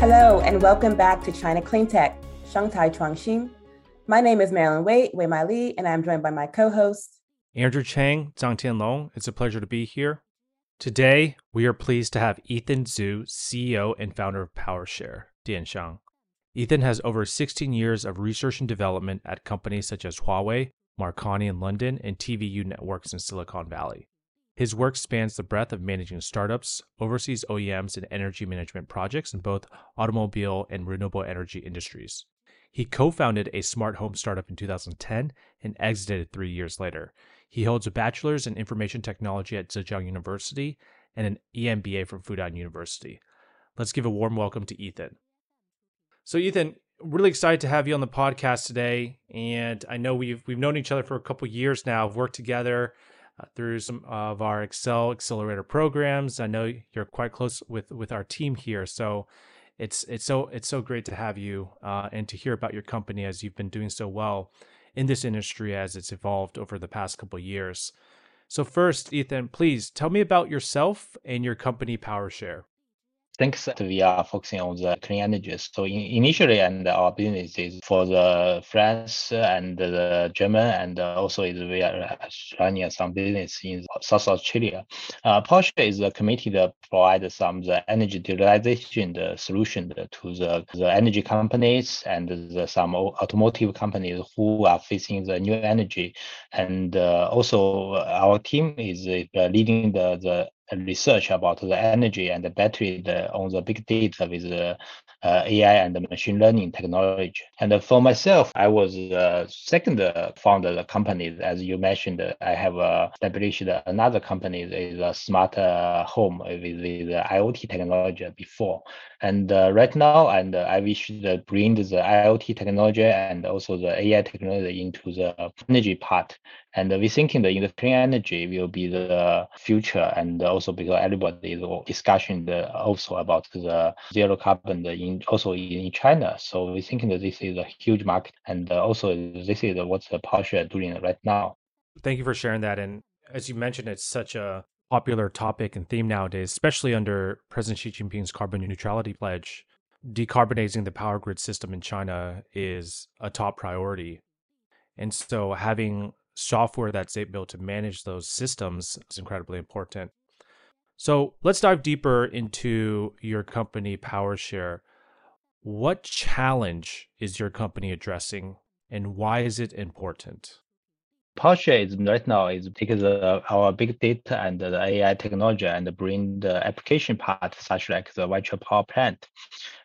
Hello, and welcome back to China Clean Tech, Shanghai Chuangxin. My name is Marilyn Wei, Wei Mai Li, and I'm joined by my co-host, Andrew Chang, Zhang Tianlong. It's a pleasure to be here. Today, we are pleased to have Ethan Zhu, CEO and founder of PowerShare, Dianshang. Ethan has over 16 years of research and development at companies such as Huawei, Marconi in London, and TVU Networks in Silicon Valley. His work spans the breadth of managing startups, overseas OEMs, and energy management projects in both automobile and renewable energy industries. He co founded a smart home startup in 2010 and exited three years later. He holds a bachelor's in information technology at Zhejiang University and an EMBA from Fudan University. Let's give a warm welcome to Ethan. So, Ethan, really excited to have you on the podcast today. And I know we've we've known each other for a couple years now, worked together uh, through some of our Excel accelerator programs. I know you're quite close with with our team here, so it's it's so it's so great to have you uh, and to hear about your company as you've been doing so well in this industry as it's evolved over the past couple years. So first, Ethan, please tell me about yourself and your company PowerShare thanks we are focusing on the clean energies. So in, initially, and our business is for the France and the German, and also is we are running some business in South Australia. Uh, PowerShare is committed to provide some the energy utilization the solution to the, the energy companies and the, some automotive companies who are facing the new energy. And uh, also our team is uh, leading the, the research about the energy and the battery the, on the big data with the uh, AI and the machine learning technology. And for myself, I was the second founder of the company. As you mentioned, I have uh, established another company, is a smart home with the IoT technology before. And uh, right now, and uh, I wish to bring the IoT technology and also the AI technology into the energy part. And we're thinking that in the clean energy will be the future, and also because everybody is discussing the, also about the zero carbon in also in China. So we're thinking that this is a huge market, and also this is what the PowerShare are doing right now. Thank you for sharing that. And as you mentioned, it's such a popular topic and theme nowadays, especially under President Xi Jinping's carbon neutrality pledge. Decarbonizing the power grid system in China is a top priority. And so having software that's able to manage those systems is incredibly important. So let's dive deeper into your company, PowerShare. What challenge is your company addressing and why is it important? PowerShare is right now is take the, our big data and the AI technology and bring the application part, such like the virtual power plant.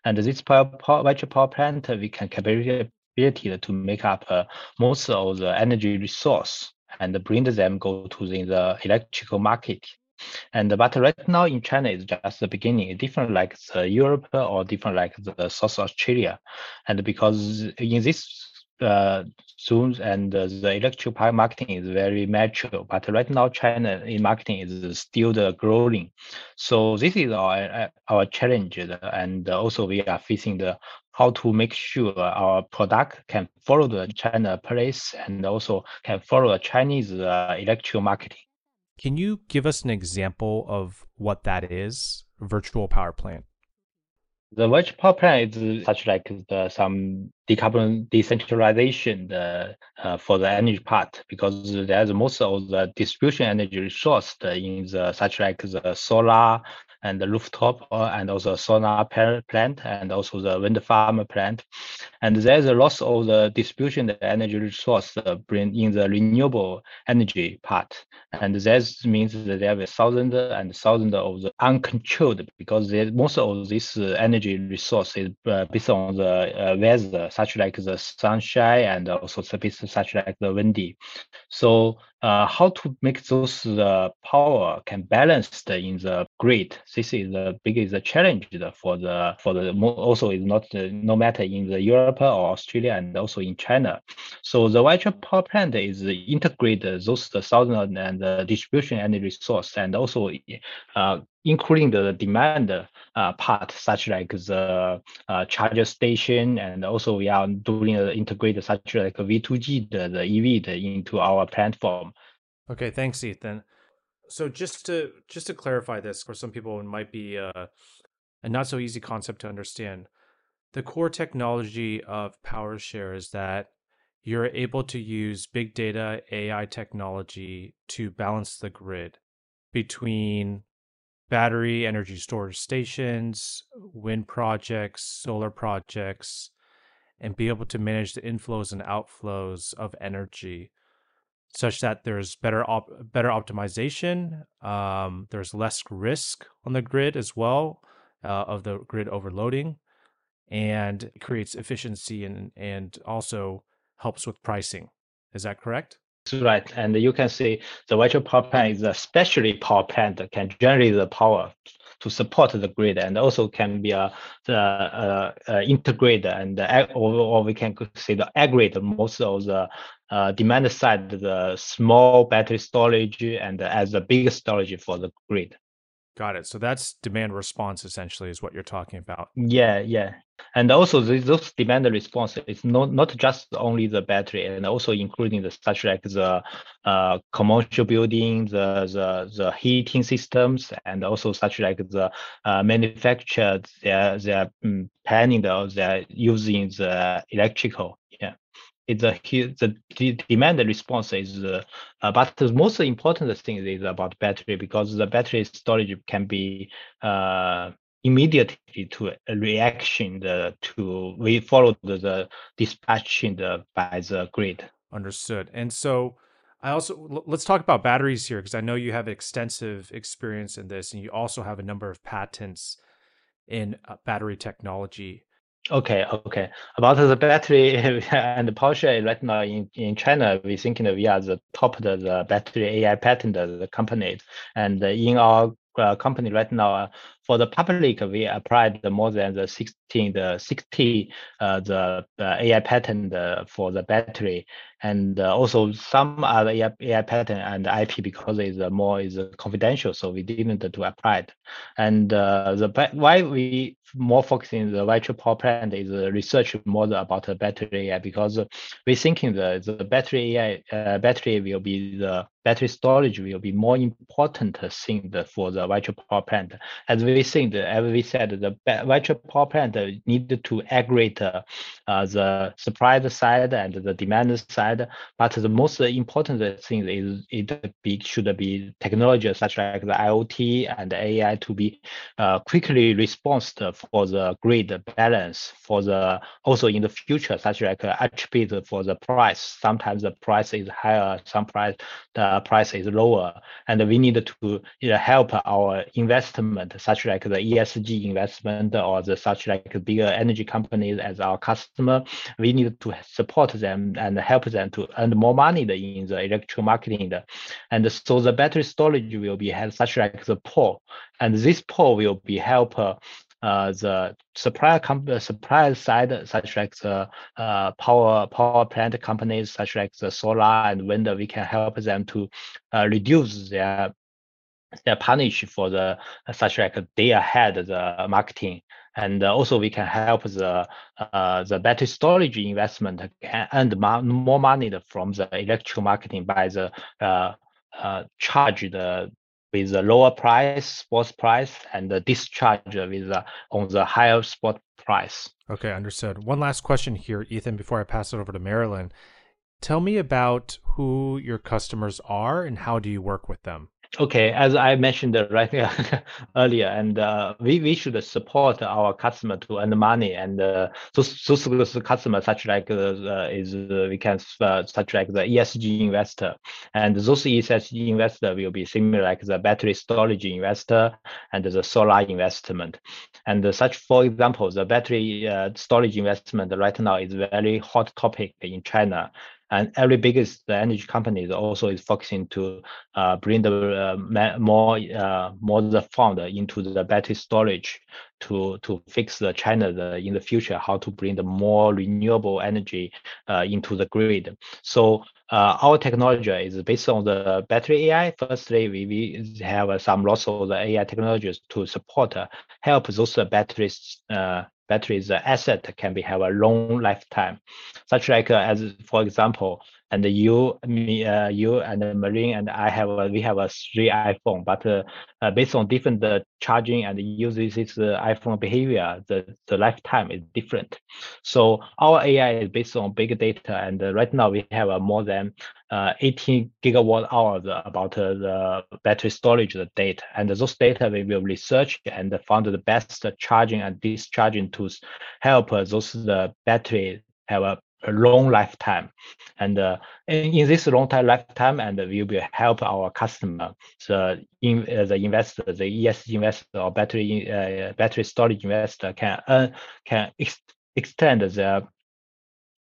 And this power, power, virtual power plant, we can capability to make up uh, most of the energy resource and bring them go to the, the electrical market. And but right now in China is just the beginning, different like the Europe or different like the South Australia, and because in this uh, soon and uh, the electric marketing is very mature. But right now, China in marketing is still the growing. So this is our our challenge, and also we are facing the how to make sure our product can follow the China place and also can follow the Chinese uh, electrical marketing. Can you give us an example of what that is? Virtual power plant. The virtual power plant is such like the, some decarbon decentralization the, uh, for the energy part because there's most of the distribution energy resource in the such like the solar and the rooftop uh, and also solar plant and also the wind farm plant. And there's a lot of the distribution the energy resource uh, bring in the renewable energy part. And that means that there are thousands and thousands of the uncontrolled because most of this uh, energy resource is uh, based on the uh, weather, such like the sunshine and also such like the windy. So uh, how to make those power can balance in the grid. This is the biggest challenge for the for the also is not uh, no matter in the Europe or Australia and also in China. So the virtual power plant is integrate those the southern and the distribution energy source and also uh, including the demand uh, part, such like the uh, charger station, and also we are doing uh, integrate such like V2G, the, the EV the, into our platform. Okay, thanks, Ethan. So just to just to clarify this, for some people, it might be uh, a not so easy concept to understand. The core technology of PowerShare is that you're able to use big data AI technology to balance the grid between battery energy storage stations, wind projects, solar projects, and be able to manage the inflows and outflows of energy such that there's better op- better optimization um, there's less risk on the grid as well uh, of the grid overloading and creates efficiency and and also helps with pricing. Is that correct? Right and you can see the virtual power plant is a specially power plant that can generate the power to support the grid and also can be a uh, uh, integrate and or, or we can say the aggregate most of the uh, demand side the small battery storage and as the big storage for the grid. Got it. So that's demand response essentially is what you're talking about. Yeah, yeah. And also those demand response is not, not just only the battery and also including the such like the uh, commercial building, the, the the heating systems, and also such like the uh, manufacturer they're they're um, planning the they're using the electrical. It's a the demand response is uh, uh, but the most important thing is about battery because the battery storage can be uh, immediately to a reaction the, to we follow the, the dispatching the, by the grid. Understood. And so i also let's talk about batteries here because i know you have extensive experience in this and you also have a number of patents in uh, battery technology Okay, okay. About the battery and the PowerShare right now in, in China, we thinking that we are the top the, the battery AI patent the companies. And in our uh, company right now, uh, for the public, we applied more than the 16, the 60, uh, the uh, AI patent uh, for the battery, and uh, also some other AI, AI patent and IP because it's more is confidential, so we didn't to apply it. And the why we more focusing the virtual power plant is research more about the battery AI because we're thinking the the battery AI battery will be the battery storage will be more important thing for the virtual power plant as we think, as we said, the virtual power plant need to aggregate uh, the supply side and the demand side. But the most important thing is it be, should be technology such like the IoT and AI to be uh, quickly response for the grid balance for the also in the future, such like attribute for the price. Sometimes the price is higher, some price the price is lower, and we need to you know, help our investment, such like the ESG investment or the such like bigger energy companies as our customer. We need to support them and help them to earn more money in the electrical marketing. And so the battery storage will be have such like the pool, and this pool will be help uh, the supplier comp- supply side, such like the uh, power power plant companies, such like the solar and wind, we can help them to uh, reduce their they're punished for the such like day ahead the marketing and also we can help the uh, the battery storage investment and more money from the electrical marketing by the uh, uh, charge the with a lower price spot price and the discharge with uh, on the higher spot price. Okay, understood. One last question here, Ethan, before I pass it over to Marilyn. Tell me about who your customers are and how do you work with them? Okay, as I mentioned right earlier, and uh, we, we should support our customer to earn money, and uh, those those customers such like uh, is uh, we can uh, such like the ESG investor, and those ESG investor will be similar like the battery storage investor and the solar investment, and such for example the battery uh, storage investment right now is very hot topic in China, and every biggest the energy company also is focusing to uh, bring the uh, more uh, more the fund into the battery storage to to fix the China the, in the future how to bring the more renewable energy uh, into the grid. So uh, our technology is based on the battery AI. Firstly, we, we have some lots of the AI technologies to support uh, help those batteries batteries asset can be have a long lifetime. Such like uh, as for example and you, me, uh, you and Marine and I have a, we have a three iPhone, but uh, uh, based on different uh, charging and uses this uh, iPhone behavior, the the lifetime is different. So our AI is based on big data, and uh, right now we have more than 18 gigawatt hours about the battery storage data, and those data we will research and found the best charging and discharging tools help those the battery have a a long lifetime. And uh, in, in, this long time lifetime, and we will help our customer, the in, uh, the investor, the ESG investor or battery uh, battery storage investor can uh, can ex extend the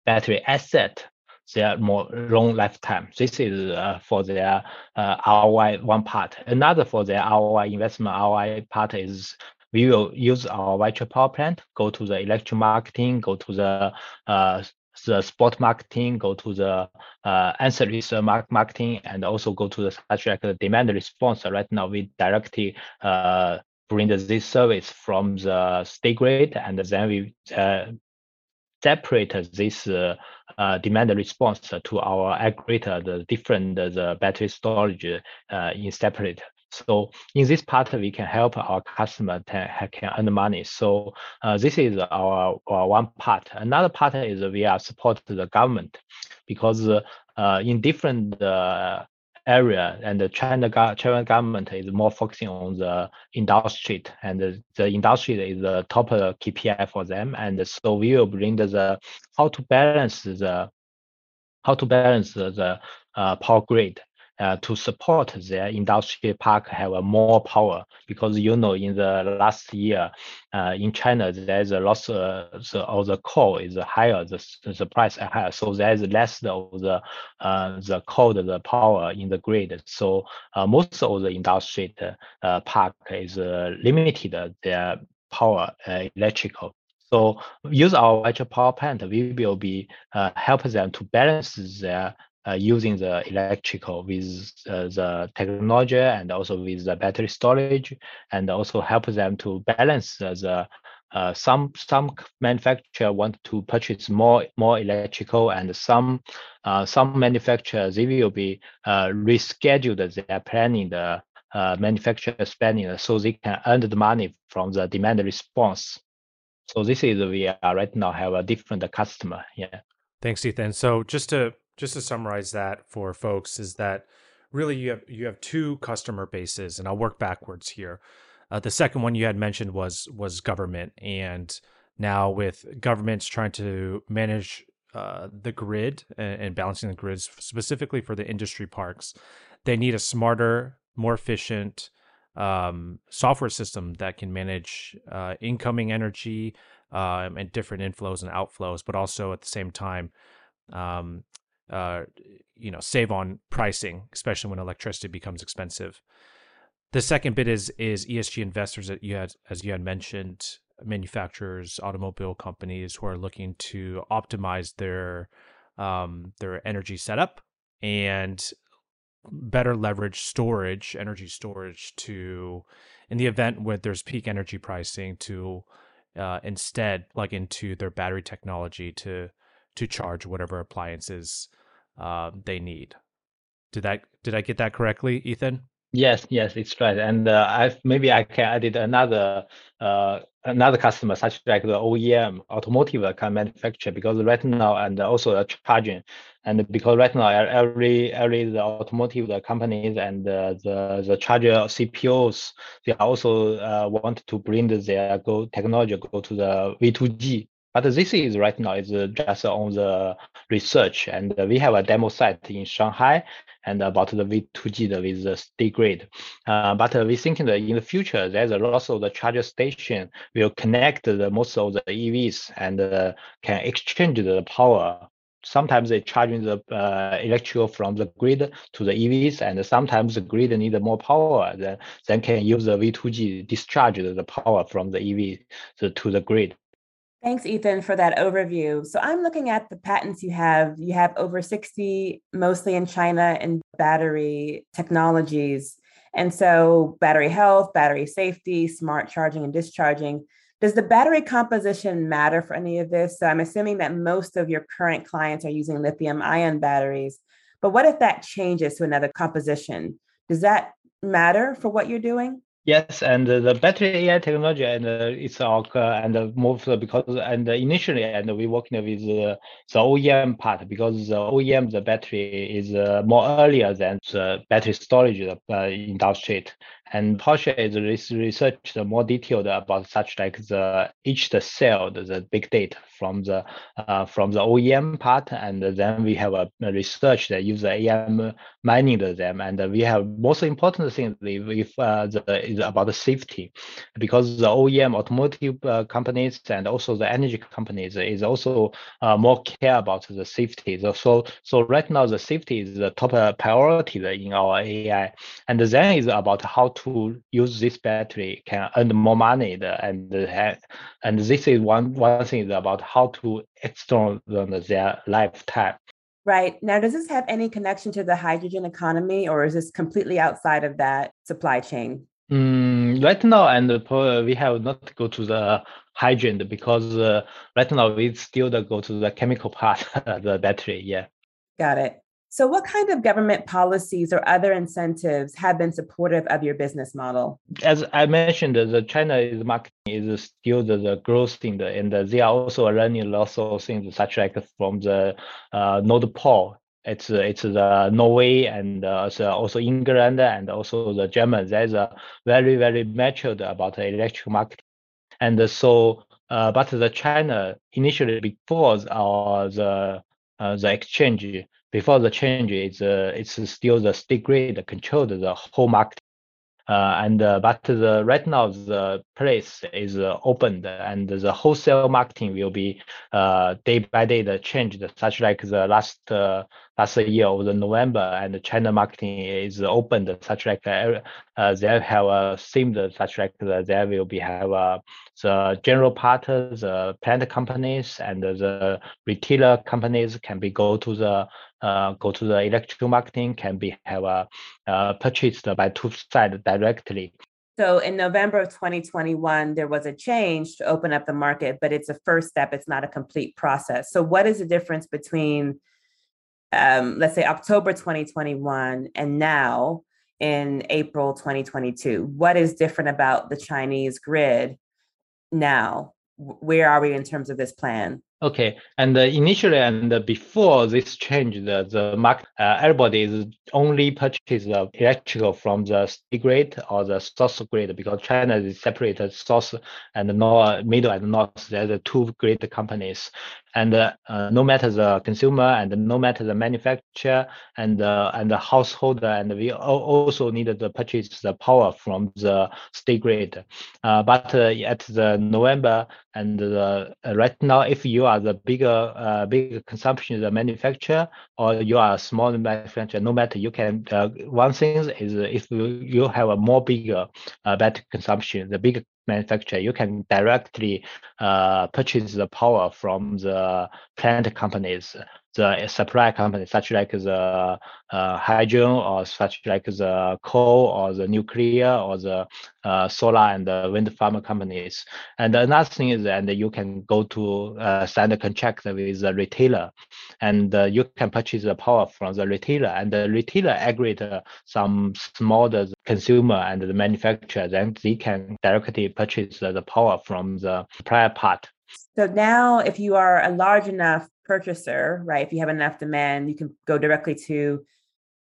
battery asset their more long lifetime. This is uh, for their uh, ROI one part. Another for their ROI investment ROI part is we will use our virtual power plant, go to the electric marketing, go to the uh, the spot marketing, go to the uh, ancillary marketing, and also go to the such like demand response. Right now, we directly uh, bring this service from the state grid, and then we uh, separate this uh, uh, demand response to our aggregator, the different the battery storage uh, in separate so in this part, we can help our customer to, can earn money. So uh, this is our, our, one part. Another part is we are support the government because uh, in different uh, area and the China, China government is more focusing on the industry and the, the industry is the top KPI for them. And so we will bring the how to balance the how to balance the, the uh, power grid uh, to support their industrial park have a more power because you know in the last year uh, in China there's a lot of the, of the coal is higher the, the price higher. So there's less of the uh, the coal the power in the grid. So uh, most of the industrial uh, park is uh, limited their power electrical. So use our virtual power plant, we will be uh, help them to balance their uh, using the electrical with uh, the technology and also with the battery storage and also help them to balance the uh, some some manufacturer want to purchase more more electrical and some uh, some manufacturers they will be uh, rescheduled their planning the uh, manufacturer spending so they can earn the money from the demand response. So this is we are right now have a different customer. Yeah. Thanks, Ethan. So just to just to summarize that for folks is that really you have you have two customer bases and I'll work backwards here. Uh, the second one you had mentioned was was government and now with governments trying to manage uh, the grid and, and, balancing the grids specifically for the industry parks, they need a smarter, more efficient um, software system that can manage uh, incoming energy um, and different inflows and outflows, but also at the same time um, uh, you know save on pricing, especially when electricity becomes expensive. The second bit is is ESG investors that you had, as you had mentioned, manufacturers, automobile companies who are looking to optimize their um, their energy setup and better leverage storage, energy storage to, in the event where there's peak energy pricing, to uh, instead plug into their battery technology to to charge whatever appliances uh, they need. Did that did I get that correctly, Ethan? Yes, yes, it's right. And uh, I maybe I can add another uh, another customer, such like the OEM automotive car manufacturer, because right now and also charging, and because right now every every the automotive companies and uh, the the charger CPOs they also uh, want to bring their go technology go to the V2G but this is right now is just on the research, and we have a demo site in Shanghai and about the V2G with the state grid. Uh, but we think that in the future, there's a lot of the charger station will connect the most of the EVs and uh, can exchange the power. Sometimes they charging the uh, electrical from the grid to the EVs, and sometimes the grid need more power. Then, then can use the V2G discharge the power from the EV to the grid. Thanks, Ethan, for that overview. So I'm looking at the patents you have. You have over 60, mostly in China, in battery technologies. And so battery health, battery safety, smart charging and discharging. Does the battery composition matter for any of this? So I'm assuming that most of your current clients are using lithium ion batteries, but what if that changes to another composition? Does that matter for what you're doing? Yes, and uh, the battery AI technology and uh, it's our uh, and move because and initially and we working with the OEM part because the OEM the battery is more earlier than the battery storage the industry and PowerShare is researched more detailed about such like the each the cell, the big data from the uh, from the OEM part, and then we have a, research that use the AM mining them, and we have most important thing with uh, the, is about the safety, because the OEM automotive uh, companies and also the energy companies is also uh, more care about the safety. So, so so right now the safety is the top priority in our AI, and then is about how to use this battery can earn more money and and this is one one thing about how to extend their lifetime. Right. Now does this have any connection to the hydrogen economy or is this completely outside of that supply chain? Mm, right now and we have not go to the hydrogen because uh, right now we still go to the chemical part the battery yeah. Got it so, what kind of government policies or other incentives have been supportive of your business model? As I mentioned, the China is market is still the, the growth thing, and they are also learning lots of things, such like from the uh, Pool. It's it's the Norway and uh, also England and also the German. There's a very very matured about the electric market, and so uh, but the China initially before the uh, the exchange before the change, it's uh, it's still the state grid controlled the whole market. Uh, and uh, but the right now the place is uh, opened and the wholesale marketing will be uh, day by day the changed such like the last uh, last year of the November and the China marketing is opened such like uh, they have uh, seemed such like there will be have uh, the general partners, the plant companies and the retailer companies can be go to the uh, go to the electrical marketing can be have uh, uh, purchased by two side directly. So in November of 2021, there was a change to open up the market, but it's a first step. It's not a complete process. So what is the difference between, um, let's say, October 2021 and now in April 2022? What is different about the Chinese grid now? Where are we in terms of this plan? Okay, and uh, initially and uh, before this change, the, the market, uh, everybody is only purchase the electrical from the state grid or the source grid because China is separated source and north, middle and north. There's the two great companies, and uh, uh, no matter the consumer and no matter the manufacturer and uh, and the household and we also needed to purchase the power from the state grid uh, but uh, at the november and right now if you are the bigger uh, bigger consumption the manufacturer or you are a small manufacturer no matter you can one thing is if you, have a more bigger battery consumption the bigger manufacturer, you can directly uh, purchase the power from the plant companies the supply companies such like the uh, hydrogen or such like the coal or the nuclear or the uh, solar and the wind farm companies. And another thing is that you can go to uh, sign a contract with the retailer and uh, you can purchase the power from the retailer and the retailer aggregate some small consumer and the manufacturer, then they can directly purchase the power from the supplier part. So now if you are a large enough purchaser, right? If you have enough demand, you can go directly to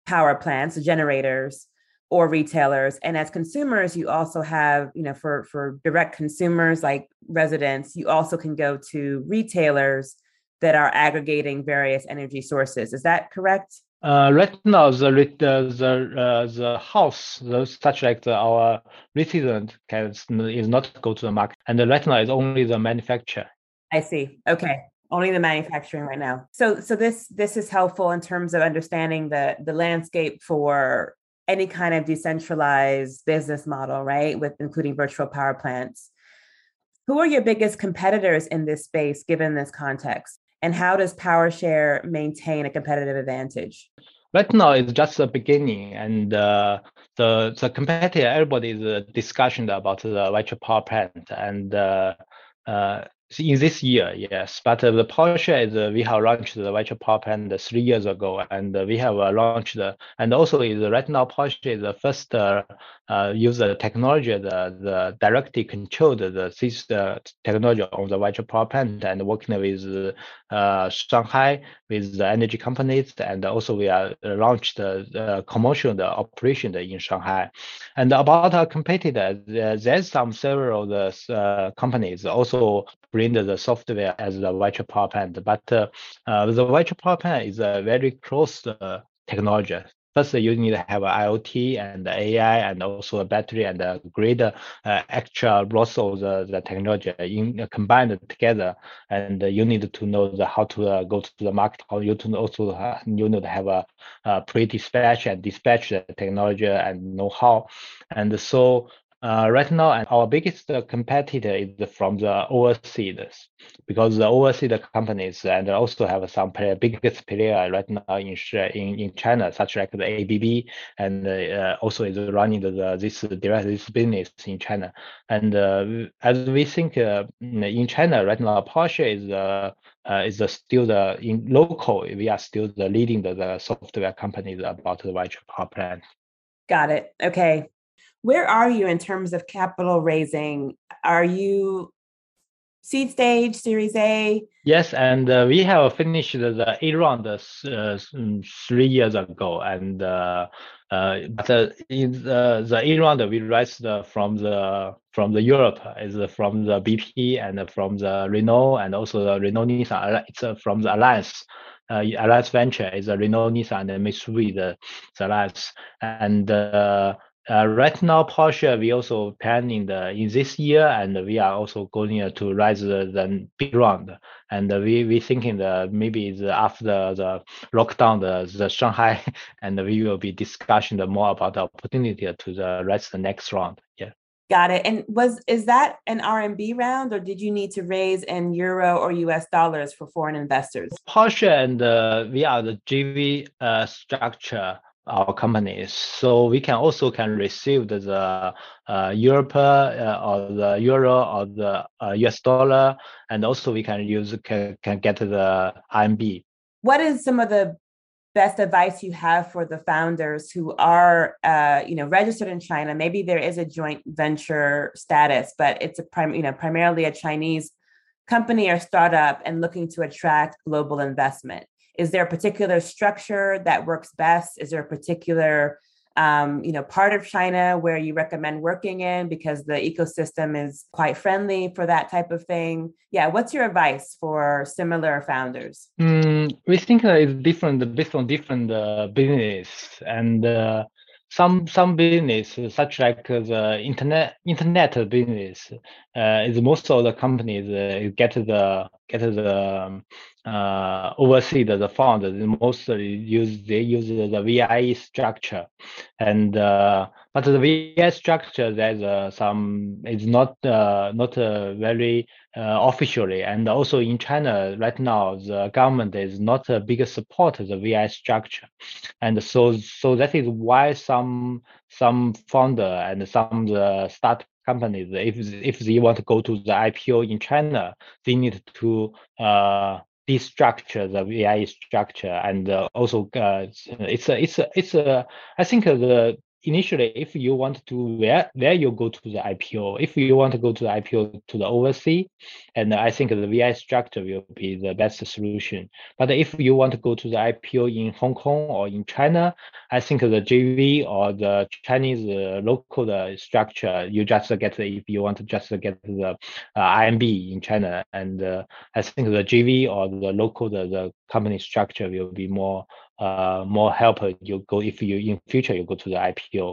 power plants, generators, or retailers. And as consumers, you also have, you know, for for direct consumers like residents, you also can go to retailers that are aggregating various energy sources. Is that correct? Uh, right now, the the the, uh, the house, the, such like the, our resident can is not go to the market, and the right now is only the manufacturer. I see. Okay only the manufacturing right now. So so this this is helpful in terms of understanding the the landscape for any kind of decentralized business model right with including virtual power plants. Who are your biggest competitors in this space given this context? And how does powershare maintain a competitive advantage? Right now it's just the beginning, and uh, the the competitor everybody is uh, discussion about the virtual power plant, and uh, uh, in this year, yes. But uh, the PowerShare is uh, we have launched the virtual power plant three years ago, and uh, we have uh, launched the and also is right now PowerShare is the first uh, uh, use the technology the the directly controlled the this technology on the virtual power plant and working with Shanghai with the energy companies, and also we are launched the commercial the operation in Shanghai. And about our competitor, there's some several the companies also bring the software as the virtual power plant. But uh, uh, the virtual power plant is a very close uh, technology. First, you need to have IoT and AI and also a battery and a grid uh, extra lots of the, the technology in, uh, combined together. And you need to know the, how to uh, go to the market, how you to also uh, you need to have a, a pre-dispatch and dispatch the technology and know-how. And so uh, right now, and our biggest competitor is from the overseas because the overseas companies and also have some player, biggest player right now in in, in China, such like the ABB, and uh, also is running the, this direct this business in China. And uh, as we think uh, in China right now, PowerShare is uh, uh, is still the in local. We are still the leading the, the software companies about the virtual power plant. Got it. Okay where are you in terms of capital raising? Are you seed stage, Series A? Yes, and uh, we have finished the A round uh, mm, three years ago, and uh, uh, but uh, in the, the A round we raised from the from the Europe is from the BP and from the Renault and also the Renault Nissan. It's from the Alliance. Uh, Alliance Venture is a Renault Nissan and Mitsubishi the, the Alliance, and uh, uh, right now, PowerShare, we also planning the in this year, and we are also going to raise the, the big round. And we we thinking that maybe the, after the lockdown, the, the Shanghai, and we will be discussing the more about the opportunity to the raise the next round. Yeah. Got it. And was is that an RMB round, or did you need to raise in euro or US dollars for foreign investors? PowerShare and uh, we are the JV uh, structure our companies. So we can also can receive the uh, Europe uh, or the euro or the uh, US dollar, and also we can use can, can get the RMB. What is some of the best advice you have for the founders who are uh, you know registered in China? Maybe there is a joint venture status, but it's a prim- you know primarily a Chinese company or startup and looking to attract global investment is there a particular structure that works best? Is there a particular um, you know part of china where you recommend working in because the ecosystem is quite friendly for that type of thing? Yeah what's your advice for similar founders? Mm, we think that it's different based on different uh, business and uh, some some business such like the internet internet business uh, is most of the companies uh, get the get the um, uh, oversee the, fund mostly use they use the VIE structure. And uh, but the VIE structure there's uh, some is not uh, not uh, very uh, officially. And also in China right now the government is not a big support of the VIE structure. And so so that is why some some founder and some the start companies if if they want to go to the IPO in China they need to uh destructure the VIE structure and uh, also uh, it's a it's a it's a I think the initially, if you want to where where you go to the IPO, if you want to go to the IPO to the overseas, and I think the VI structure will be the best solution. But if you want to go to the IPO in Hong Kong or in China, I think the JV or the Chinese uh, local uh, structure, you just get the, if you want to just get the uh, RMB in China, and uh, I think the JV or the local the, the company structure will be more uh, more help you go if you in future you go to the IPO.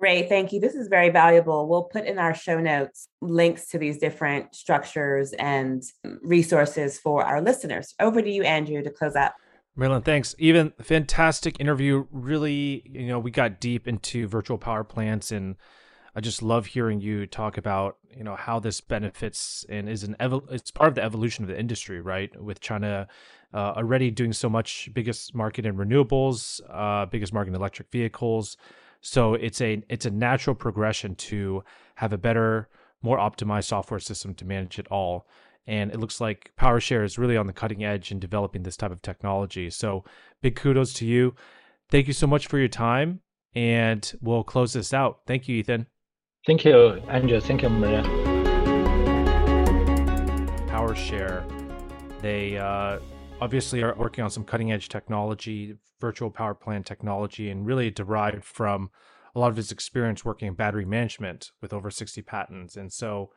Great, thank you. This is very valuable. We'll put in our show notes links to these different structures and resources for our listeners. Over to you, Andrew, to close out. Marilyn, thanks. Ethan fantastic interview. Really, you know, we got deep into virtual power plants and I just love hearing you talk about you know how this benefits and is an evol- it's part of the evolution of the industry, right? With China uh, already doing so much, biggest market in renewables, uh, biggest market in electric vehicles. So it's a it's a natural progression to have a better, more optimized software system to manage it all. And it looks like PowerShare is really on the cutting edge in developing this type of technology. So big kudos to you. Thank you so much for your time. And we'll close this out. Thank you, Ethan. Thank you, Andrew. Thank you, Maria. PowerShare, they uh, obviously are working on some cutting edge technology, virtual power plant technology, and really derived from a lot of his experience working in battery management with over 60 patents. And so,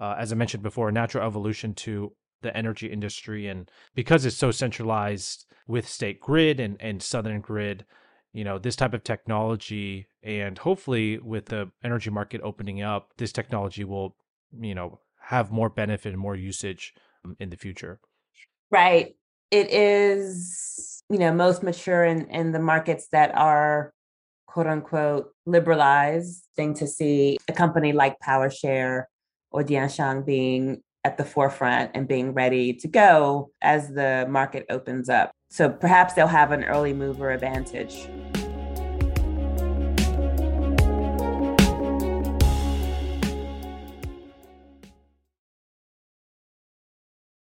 uh, as I mentioned before, natural evolution to the energy industry. And because it's so centralized with State Grid and, and Southern Grid, you know this type of technology and hopefully with the energy market opening up this technology will you know have more benefit and more usage um, in the future right it is you know most mature in in the markets that are quote unquote liberalized thing to see a company like powershare or dianshang being at the forefront and being ready to go as the market opens up so perhaps they'll have an early mover advantage.